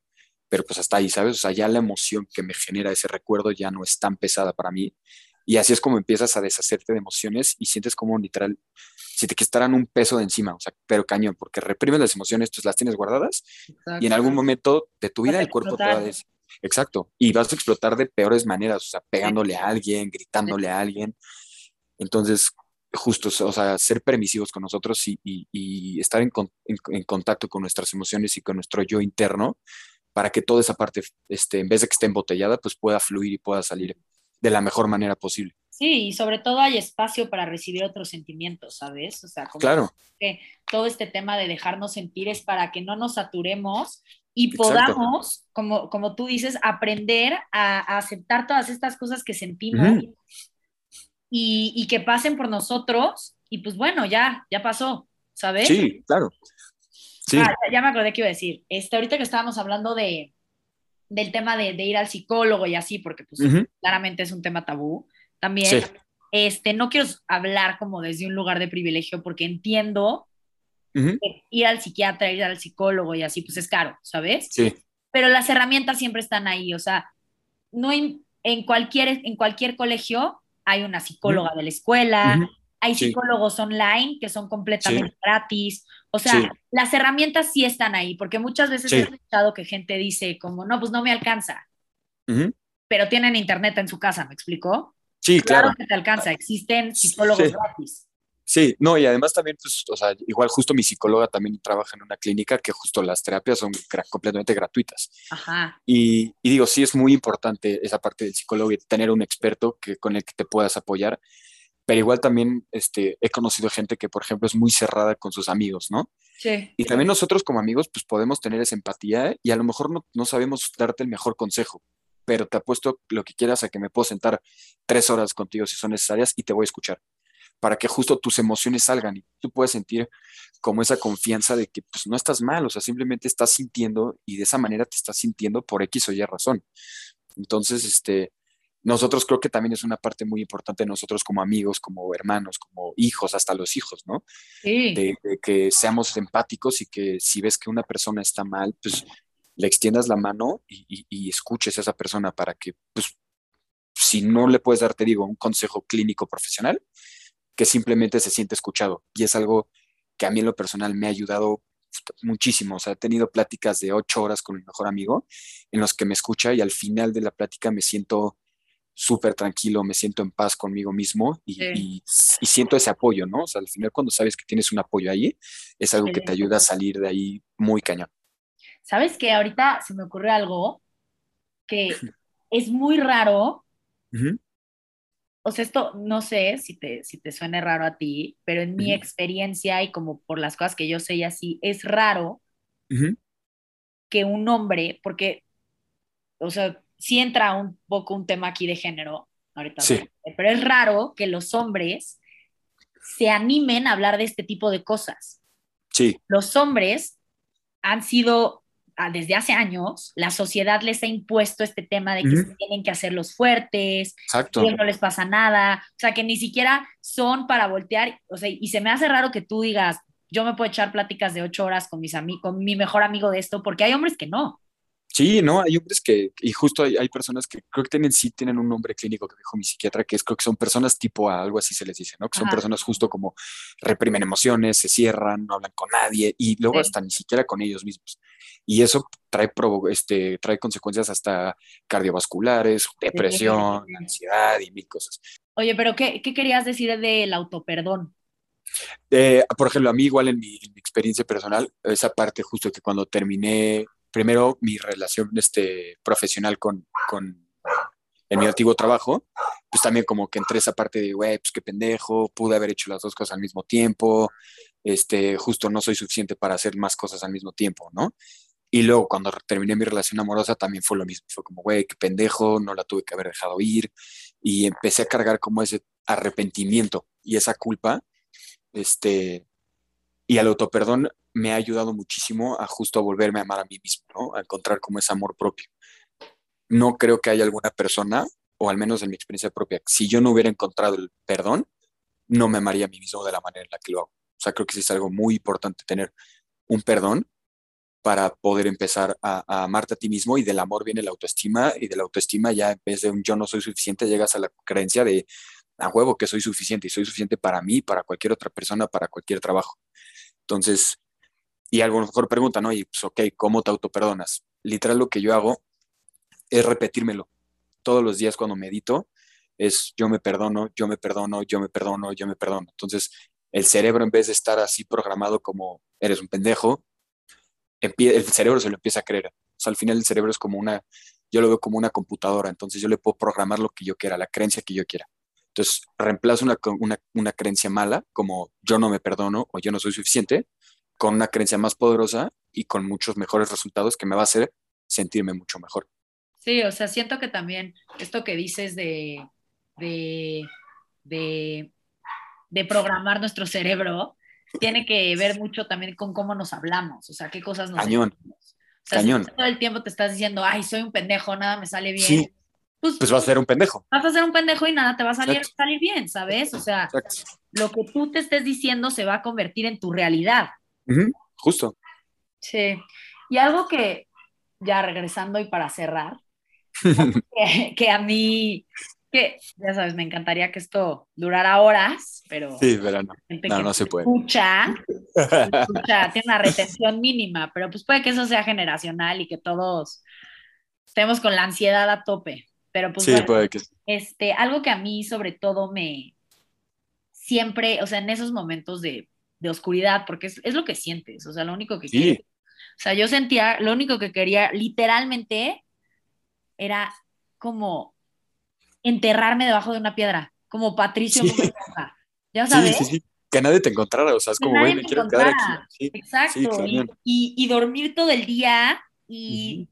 Speaker 2: pero pues hasta ahí, ¿sabes? O sea, ya la emoción que me genera ese recuerdo ya no es tan pesada para mí y así es como empiezas a deshacerte de emociones y sientes como literal, si te quitaran un peso de encima, o sea, pero cañón, porque reprimes las emociones, tú las tienes guardadas y en algún momento de tu vida el cuerpo te va a decir, exacto, y vas a explotar de peores maneras, o sea, pegándole a alguien, gritándole a alguien. Entonces, justo, o sea, ser permisivos con nosotros y, estar en, en, contacto con nuestras emociones y con nuestro yo interno para que toda esa parte, este, en vez de que esté embotellada, pues pueda fluir y pueda salir de la mejor manera posible.
Speaker 1: Sí, y sobre todo hay espacio para recibir otros sentimientos, ¿sabes? O sea, como
Speaker 2: claro.
Speaker 1: que todo este tema de dejarnos sentir es para que no nos saturemos y podamos, como, como tú dices, aprender a, aceptar todas estas cosas que sentimos y, que pasen por nosotros y pues bueno, ya, ya pasó, ¿sabes?
Speaker 2: Sí, claro. Sí.
Speaker 1: Ah, ya me acordé que iba a decir. Este, ahorita que estábamos hablando de, del tema de, ir al psicólogo y así, porque pues claramente es un tema tabú. También, este, no quiero hablar como desde un lugar de privilegio porque entiendo que ir al psiquiatra, ir al psicólogo y así, pues es caro, ¿sabes?
Speaker 2: Sí.
Speaker 1: Pero las herramientas siempre están ahí, o sea, no en, cualquier, en cualquier colegio hay una psicóloga de la escuela, hay psicólogos online que son completamente gratis. O sea, las herramientas sí están ahí, porque muchas veces he escuchado que gente dice como, no, pues no me alcanza, pero tienen internet en su casa, ¿me explicó?
Speaker 2: Sí, claro.
Speaker 1: que te alcanza, existen psicólogos gratis.
Speaker 2: Sí, no, y además también, pues, o sea, igual justo mi psicóloga también trabaja en una clínica que justo las terapias son completamente gratuitas.
Speaker 1: Ajá.
Speaker 2: Y, y, digo, sí es muy importante esa parte del psicólogo y tener un experto que, con el que te puedas apoyar, pero igual también este, he conocido gente que, por ejemplo, es muy cerrada con sus amigos, ¿no?
Speaker 1: Sí.
Speaker 2: Y también nosotros como amigos, pues podemos tener esa empatía y a lo mejor no, no sabemos darte el mejor consejo, pero te apuesto lo que quieras a que me puedo sentar tres horas contigo si son necesarias y te voy a escuchar para que justo tus emociones salgan y tú puedes sentir como esa confianza de que pues no estás mal, o sea, simplemente estás sintiendo y de esa manera te estás sintiendo por X o Y razón. Entonces, este, nosotros creo que también es una parte muy importante de nosotros como amigos, como hermanos, como hijos, hasta los hijos, ¿no?
Speaker 1: Sí.
Speaker 2: De, que seamos empáticos y que si ves que una persona está mal, pues le extiendas la mano y, escuches a esa persona para que, pues, si no le puedes dar, te digo, un consejo clínico profesional, que simplemente se siente escuchado. Y es algo que a mí en lo personal me ha ayudado muchísimo. O sea, he tenido pláticas de ocho horas con mi mejor amigo en los que me escucha y al final de la plática me siento súper tranquilo, me siento en paz conmigo mismo y, siento ese apoyo, ¿no? O sea, al final cuando sabes que tienes un apoyo ahí, es algo que te ayuda a salir de ahí muy cañón.
Speaker 1: ¿Sabes que Ahorita se me ocurre algo que es muy raro. O sea, esto no sé si te, si te suene raro a ti, pero en mi experiencia y como por las cosas que yo sé y así, es raro que un hombre, porque, o sea, sí entra un poco un tema aquí de género, ahorita,
Speaker 2: sí.
Speaker 1: pero es raro que los hombres se animen a hablar de este tipo de cosas.
Speaker 2: Sí.
Speaker 1: Los hombres han sido, desde hace años, la sociedad les ha impuesto este tema de que se tienen que hacer los fuertes,
Speaker 2: Exacto.
Speaker 1: que no les pasa nada, o sea, que ni siquiera son para voltear, o sea, y se me hace raro que tú digas, yo me puedo echar pláticas de ocho horas con, mis con mi mejor amigo de esto, porque hay hombres que no.
Speaker 2: Sí, no, hay hombres que, y justo hay, hay, personas que creo que tienen, sí tienen un nombre clínico que dijo mi psiquiatra, que es creo que son personas tipo algo así se les dice, ¿no? Que son personas justo como reprimen emociones, se cierran, no hablan con nadie y luego hasta ni siquiera con ellos mismos. Y eso trae, este, trae consecuencias hasta cardiovasculares, depresión, ansiedad y mil cosas.
Speaker 1: Oye, pero ¿qué, qué querías decir del autoperdón?
Speaker 2: Eh, por ejemplo, a mí igual en mi, en mi, experiencia personal, esa parte justo que cuando terminé primero mi relación este, profesional con, con, en mi antiguo trabajo, pues también como que entré esa parte de, güey, pues qué pendejo, pude haber hecho las dos cosas al mismo tiempo, este, justo no soy suficiente para hacer más cosas al mismo tiempo, ¿no? Y luego cuando terminé mi relación amorosa también fue lo mismo, fue como, güey, qué pendejo, no la tuve que haber dejado ir, y empecé a cargar como ese arrepentimiento y esa culpa, este, y al autoperdón me ha ayudado muchísimo a justo a volverme a amar a mí mismo, ¿no? A encontrar como ese amor propio. No creo que haya alguna persona, o al menos en mi experiencia propia, si yo no hubiera encontrado el perdón, no me amaría a mí mismo de la manera en la que lo hago. O sea, creo que sí es algo muy importante tener un perdón para poder empezar a, amarte a ti mismo y del amor viene la autoestima y de la autoestima ya en vez de un yo no soy suficiente llegas a la creencia de a huevo que soy suficiente y soy suficiente para mí, para cualquier otra persona, para cualquier trabajo. Entonces, y a lo mejor preguntan, oye, pues ok, ¿cómo te autoperdonas? Literal lo que yo hago es repetírmelo. Todos los días cuando medito es yo me perdono, yo me perdono, yo me perdono, yo me perdono. Entonces, el cerebro en vez de estar así programado como eres un pendejo, el cerebro se lo empieza a creer. O sea, al final el cerebro es como una, yo lo veo como una computadora, entonces yo le puedo programar lo que yo quiera, la creencia que yo quiera. Entonces, reemplazo una, una, una creencia mala como yo no me perdono o yo no soy suficiente con una creencia más poderosa y con muchos mejores resultados que me va a hacer sentirme mucho mejor.
Speaker 1: Sí, o sea, siento que también esto que dices de, de, de, programar nuestro cerebro tiene que ver mucho también con cómo nos hablamos, o sea, qué cosas nos
Speaker 2: Cañón. Cañón.
Speaker 1: todo el tiempo te estás diciendo, ay, soy un pendejo, nada me sale bien. Sí.
Speaker 2: Pues, pues, vas a ser un pendejo.
Speaker 1: Vas a ser un pendejo y nada te va a salir, salir bien, ¿sabes? O sea, lo que tú te estés diciendo se va a convertir en tu realidad
Speaker 2: justo.
Speaker 1: Sí. Y algo que, ya regresando y para cerrar, que, a mí, que ya sabes, me encantaría que esto durara horas, pero...
Speaker 2: Sí, pero no, no, no se puede.
Speaker 1: Escucha, escucha, tiene una retención mínima, pero pues puede que eso sea generacional y que todos estemos con la ansiedad a tope. Pero pues
Speaker 2: sí, puede que
Speaker 1: este, algo que a mí sobre todo me siempre, o sea, en esos momentos de de oscuridad, porque es, lo que sientes, o sea, lo único que sí. O sea, yo sentía, lo único que quería literalmente era como enterrarme debajo de una piedra, como Patricio
Speaker 2: Ya sabes. Sí, sí, sí. Que nadie te encontrara, o sea, es como, bueno, quiero quedar aquí.
Speaker 1: Exacto. y, dormir todo el día y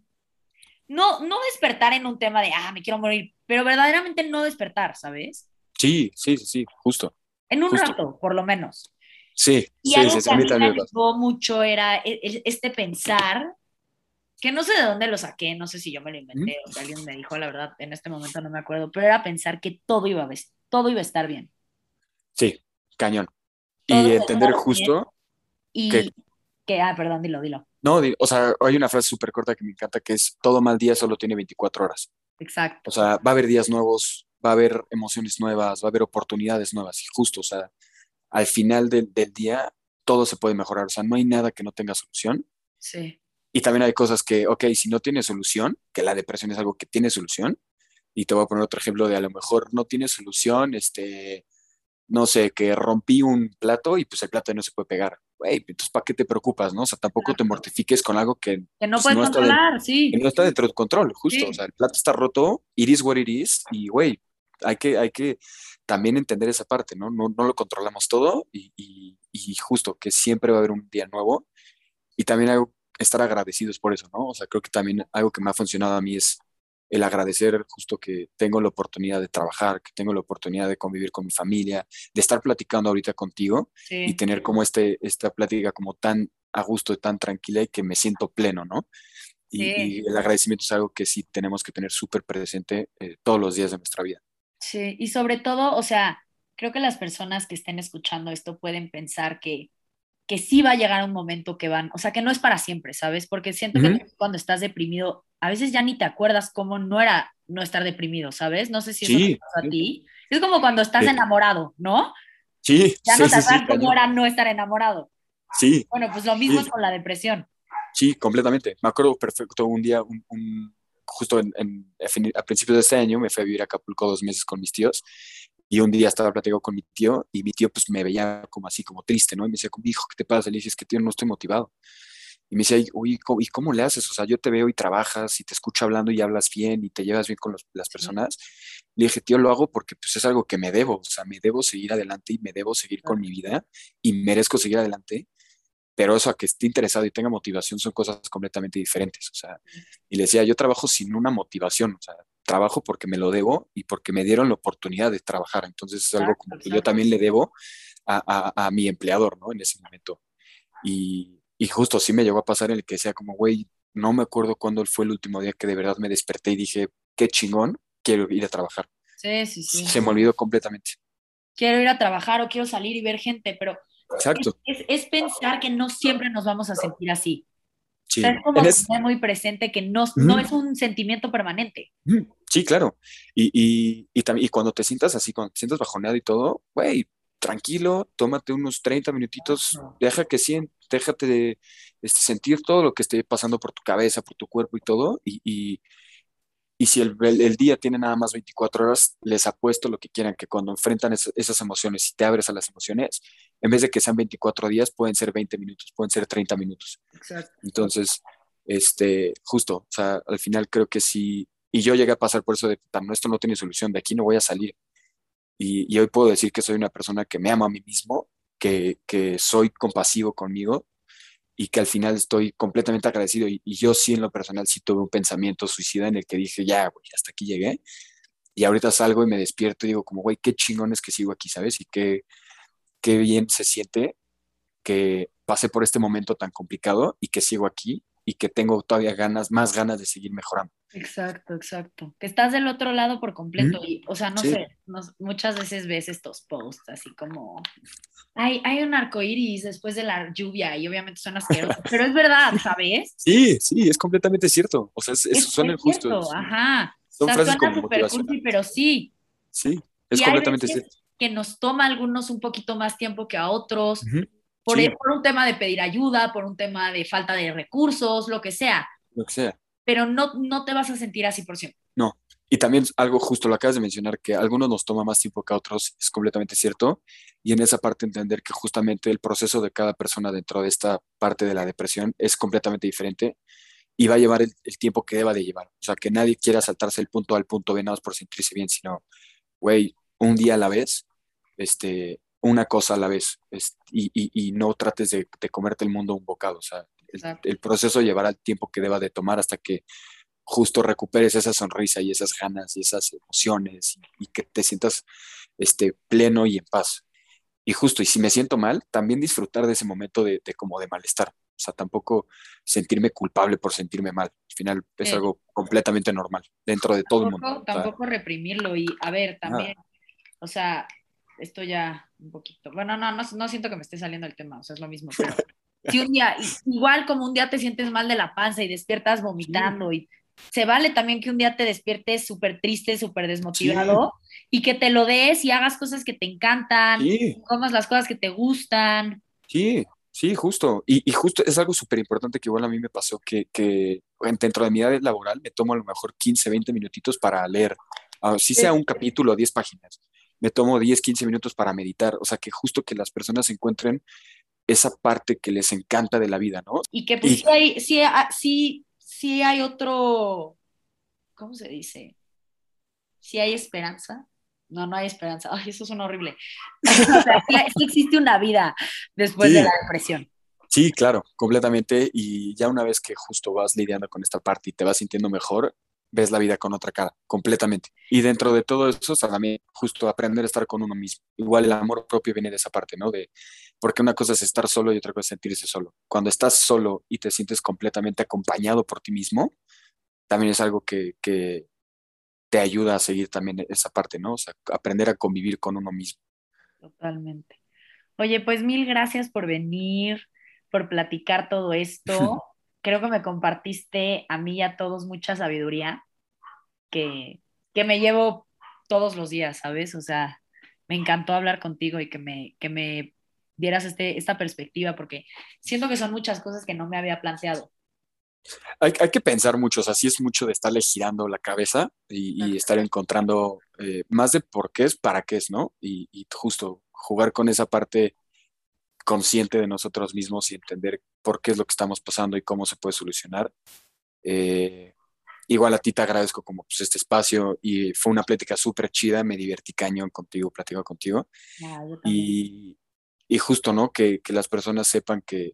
Speaker 1: no, no despertar en un tema de, ah, me quiero morir, pero verdaderamente no despertar, ¿sabes?
Speaker 2: Sí, sí, sí, sí, justo.
Speaker 1: En un rato, por lo menos.
Speaker 2: Sí,
Speaker 1: y
Speaker 2: sí,
Speaker 1: algo que a mí me ayudó mucho era e, e, este pensar, que no sé de dónde lo saqué, no sé si yo me lo inventé o si alguien me dijo, la verdad, en este momento no me acuerdo, pero era pensar que todo iba a, todo iba a estar bien.
Speaker 2: Sí, cañón. y entender justo
Speaker 1: y que... ah, perdón, dilo, dilo.
Speaker 2: No, o sea, hay una frase súper corta que me encanta que es, todo mal día solo tiene 24 horas.
Speaker 1: Exacto.
Speaker 2: O sea, va a haber días nuevos, va a haber emociones nuevas, va a haber oportunidades nuevas y justo, o sea, al final del día todo se puede mejorar, o sea, no hay nada que no tenga solución.
Speaker 1: Sí.
Speaker 2: Y también hay cosas que, ok, si no tiene solución, que la depresión es algo que tiene solución, y te voy a poner otro ejemplo de a lo mejor no tiene solución, este, no sé, que rompí un plato y pues el plato no se puede pegar. Güey, entonces ¿para qué te preocupas, no? O sea, tampoco te mortifiques con algo que,
Speaker 1: que no pues, puedes controlar, sí.
Speaker 2: Que no está dentro de tu control, justo. O sea, el plato está roto, it is what it is, y güey, hay que, hay que también entender esa parte, ¿no? No, no lo controlamos todo y, y, justo que siempre va a haber un día nuevo y también algo, estar agradecidos por eso, ¿no? O sea, creo que también algo que me ha funcionado a mí es el agradecer justo que tengo la oportunidad de trabajar, que tengo la oportunidad de convivir con mi familia, de estar platicando ahorita contigo y tener como este, esta plática como tan a gusto, tan tranquila y que me siento pleno, ¿no? Y, el agradecimiento es algo que sí tenemos que tener súper presente eh, todos los días de nuestra vida.
Speaker 1: Sí, y sobre todo, o sea, creo que las personas que estén escuchando esto pueden pensar que, que sí va a llegar un momento que van, o sea, que no es para siempre, ¿sabes? Porque siento que cuando estás deprimido, a veces ya ni te acuerdas cómo no era no estar deprimido, ¿sabes? No sé si eso te pasa a ti. Es como cuando estás enamorado, ¿no?
Speaker 2: Sí.
Speaker 1: Ya no te acuerdas cómo era no estar enamorado.
Speaker 2: Sí.
Speaker 1: Bueno, pues lo mismo es con la depresión.
Speaker 2: Sí, completamente. Me acuerdo perfecto un día, un, justo en, a principios de este año, me fui a vivir a Acapulco dos meses con mis tíos y un día estaba platicando con mi tío y mi tío pues me veía como así, como triste, ¿no? Y me decía, hijo, ¿qué te pasa? Le dije, es que tío, no estoy motivado. Y me decía, uy, ¿y cómo le haces? O sea, yo te veo y trabajas y te escucho hablando y hablas bien y te llevas bien con las personas. Le dije, tío, lo hago porque pues es algo que me debo, o sea, me debo seguir adelante y me debo seguir con mi vida y merezco seguir adelante. Pero eso, a que esté interesado y tenga motivación son cosas completamente diferentes. O sea, y le decía, yo trabajo sin una motivación, o sea, trabajo porque me lo debo y porque me dieron la oportunidad de trabajar. Entonces es algo como que yo también le debo a, mi empleador, ¿no? En ese momento. Y, justo así me llegó a pasar en el que sea como, güey, no me acuerdo cuándo fue el último día que de verdad me desperté y dije, qué chingón, quiero ir a trabajar.
Speaker 1: Sí, sí, sí.
Speaker 2: Se me olvidó completamente.
Speaker 1: Quiero ir a trabajar o quiero salir y ver gente, pero
Speaker 2: Exacto.
Speaker 1: Es, pensar que no siempre nos vamos a sentir así. Sí. es como tener muy presente que no, no es un sentimiento permanente.
Speaker 2: Sí, claro. Y, y, y, cuando te sientas así, cuando te sientas bajoneado y todo, güey, tranquilo, tómate unos 30 minutitos, deja que sientas, déjate de este, sentir todo lo que esté pasando por tu cabeza, por tu cuerpo y todo, y, y si el, el, día tiene nada más 24 horas, les apuesto lo que quieran, que cuando enfrentan esas emociones y te abres a las emociones, en vez de que sean 24 días, pueden ser 20 minutos, pueden ser 30 minutos.
Speaker 1: Exacto.
Speaker 2: Entonces, este, justo, o sea, al final creo que sí, y yo llegué a pasar por eso de, no, esto no tiene solución, de aquí no voy a salir. Y, y hoy puedo decir que soy una persona que me ama a mí mismo, que, que soy compasivo conmigo y que al final estoy completamente agradecido. Y, yo sí, en lo personal, sí tuve un pensamiento suicida en el que dije, ya, güey, hasta aquí llegué. Y ahorita salgo y me despierto y digo, como, güey, qué chingón es que sigo aquí, ¿sabes? Y qué, qué bien se siente que pasé por este momento tan complicado y que sigo aquí y que tengo todavía ganas, más ganas de seguir mejorando.
Speaker 1: Exacto, exacto. Que estás del otro lado por completo. Y, o sea, no sé, muchas veces ves estos posts así como, hay, hay un arco iris después de la lluvia y obviamente son asquerosos, pero es verdad, ¿sabes?
Speaker 2: Sí, sí, es completamente cierto. O sea, es, es, son
Speaker 1: es cierto, ajá. Son o sea, frases suena súper cursi, pero sí.
Speaker 2: Sí, es completamente cierto.
Speaker 1: Que nos toma a algunos un poquito más tiempo que a otros, por, por un tema de pedir ayuda, por un tema de falta de recursos, lo que sea.
Speaker 2: Lo que sea.
Speaker 1: Pero no, no te vas a sentir así por siempre.
Speaker 2: No, y también algo justo, lo acabas de mencionar, que a algunos nos toma más tiempo que a otros, es completamente cierto. Y en esa parte entender que justamente el proceso de cada persona dentro de esta parte de la depresión es completamente diferente y va a llevar el, tiempo que deba de llevar. O sea, que nadie quiera saltarse el punto al punto B nada más por sentirse bien, sino, güey, un día a la vez, este, una cosa a la vez, y, y, no trates de, comerte el mundo un bocado. O sea, el, el, proceso llevará el tiempo que deba de tomar hasta que justo recuperes esa sonrisa y esas ganas y esas emociones y, que te sientas este, pleno y en paz. Y justo, y si me siento mal, también disfrutar de ese momento de, como de malestar. O sea, tampoco sentirme culpable por sentirme mal. Al final es algo completamente normal dentro de todo el mundo.
Speaker 1: Tampoco reprimirlo y, a ver, también, o sea, esto ya un poquito, bueno, no, no, no siento que me esté saliendo el tema, o sea, es lo mismo, pero si un día, igual como un día te sientes mal de la panza y despiertas vomitando y se vale también que un día te despiertes súper triste, súper desmotivado y que te lo des y hagas cosas que te encantan, comas las cosas que te gustan.
Speaker 2: Sí, sí, justo. Y, justo es algo súper importante que igual a mí me pasó, que, que dentro de mi edad laboral me tomo a lo mejor 15, 20 minutitos para leer, si sea un capítulo, 10 páginas. Me tomo 10, 15 minutos para meditar. O sea, que justo que las personas encuentren esa parte que les encanta de la vida, ¿no?
Speaker 1: Y que pues sí, sí, ah, sí si hay otro, ¿cómo se dice? Si hay esperanza. No, no hay esperanza. Ay, eso es horrible. o sea, sí, existe una vida después de la depresión.
Speaker 2: Sí, claro, completamente. Y ya una vez que justo vas lidiando con esta parte y te vas sintiendo mejor, ves la vida con otra cara, completamente. Y dentro de todo eso, también justo aprender a estar con uno mismo. Igual el amor propio viene de esa parte, ¿no? De, porque una cosa es estar solo y otra cosa es sentirse solo. Cuando estás solo y te sientes completamente acompañado por ti mismo, también es algo que, que te ayuda a seguir también esa parte, ¿no? O sea, aprender a convivir con uno mismo.
Speaker 1: Totalmente. Oye, pues mil gracias por venir, por platicar todo esto. Creo que me compartiste a mí y a todos mucha sabiduría que, que me llevo todos los días, ¿sabes? O sea, me encantó hablar contigo y que me, que me dieras este, esta perspectiva, porque siento que son muchas cosas que no me había planteado.
Speaker 2: Hay, hay que pensar mucho, o sea, sí es mucho de estarle girando la cabeza y, y estar encontrando eh, más de por qué es, para qué es, ¿no? Y, y, justo jugar con esa parte consciente de nosotros mismos y entender por qué es lo que estamos pasando y cómo se puede solucionar. Eh, igual a ti te agradezco como pues, este espacio y fue una plática súper chida, me divertí cañón contigo, platico contigo.
Speaker 1: Ah,
Speaker 2: y, y, justo, ¿no? Que, que las personas sepan que,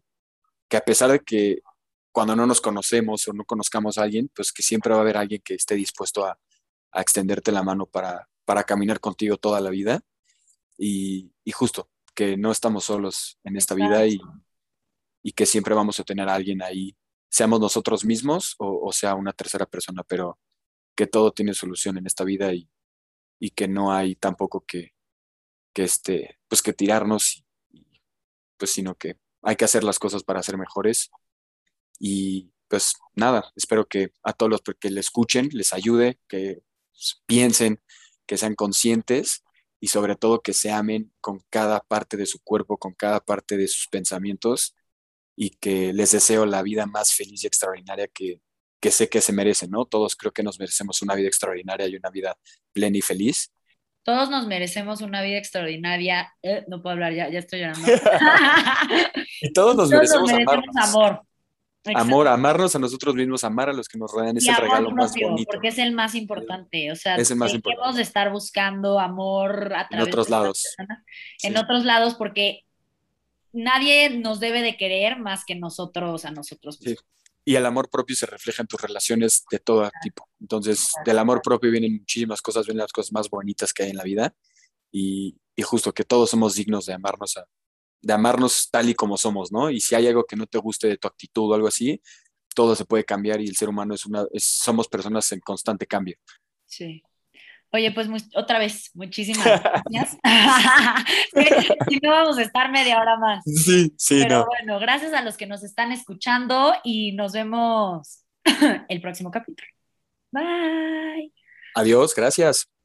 Speaker 2: que, a pesar de que cuando no nos conocemos o no conozcamos a alguien, pues que siempre va a haber alguien que esté dispuesto a, a extenderte la mano para, para caminar contigo toda la vida. Y, y, justo, que no estamos solos en esta vida y, y que siempre vamos a tener a alguien ahí seamos nosotros mismos o, o, sea una tercera persona, pero que todo tiene solución en esta vida y, y que no hay tampoco que, que, este, pues que tirarnos, y, pues sino que hay que hacer las cosas para ser mejores. Y pues nada, espero que a todos los que le escuchen les ayude, que piensen, que sean conscientes y sobre todo que se amen con cada parte de su cuerpo, con cada parte de sus pensamientos y que les deseo la vida más feliz y extraordinaria que, que sé que se merecen, ¿no? Todos creo que nos merecemos una vida extraordinaria y una vida plena y feliz.
Speaker 1: Todos nos merecemos una vida extraordinaria. Eh, no puedo hablar, ya, ya estoy llorando.
Speaker 2: y todos nos todos merecemos,
Speaker 1: nos merecemos amor.
Speaker 2: Amor, amarnos a nosotros mismos, amar a los que nos rodean es
Speaker 1: y
Speaker 2: el regalo
Speaker 1: propio,
Speaker 2: más bonito.
Speaker 1: Porque es el más importante. O sea,
Speaker 2: es el más importante.
Speaker 1: de estar buscando amor a través
Speaker 2: en otros
Speaker 1: de
Speaker 2: lados.
Speaker 1: En sí. otros lados, porque nadie nos debe de querer más que nosotros a nosotros mismos.
Speaker 2: Sí. Y el amor propio se refleja en tus relaciones de todo tipo. Entonces, del amor propio vienen muchísimas cosas, vienen las cosas más bonitas que hay en la vida. Y, justo que todos somos dignos de amarnos, a, de amarnos tal y como somos, ¿no? Y si hay algo que no te guste de tu actitud o algo así, todo se puede cambiar y el ser humano es una, somos personas en constante cambio.
Speaker 1: Sí. Oye, pues otra vez, muchísimas gracias. si no, vamos a estar media hora más.
Speaker 2: Sí, sí,
Speaker 1: Pero
Speaker 2: no.
Speaker 1: bueno, gracias a los que nos están escuchando y nos vemos el próximo capítulo. Bye.
Speaker 2: Adiós, gracias.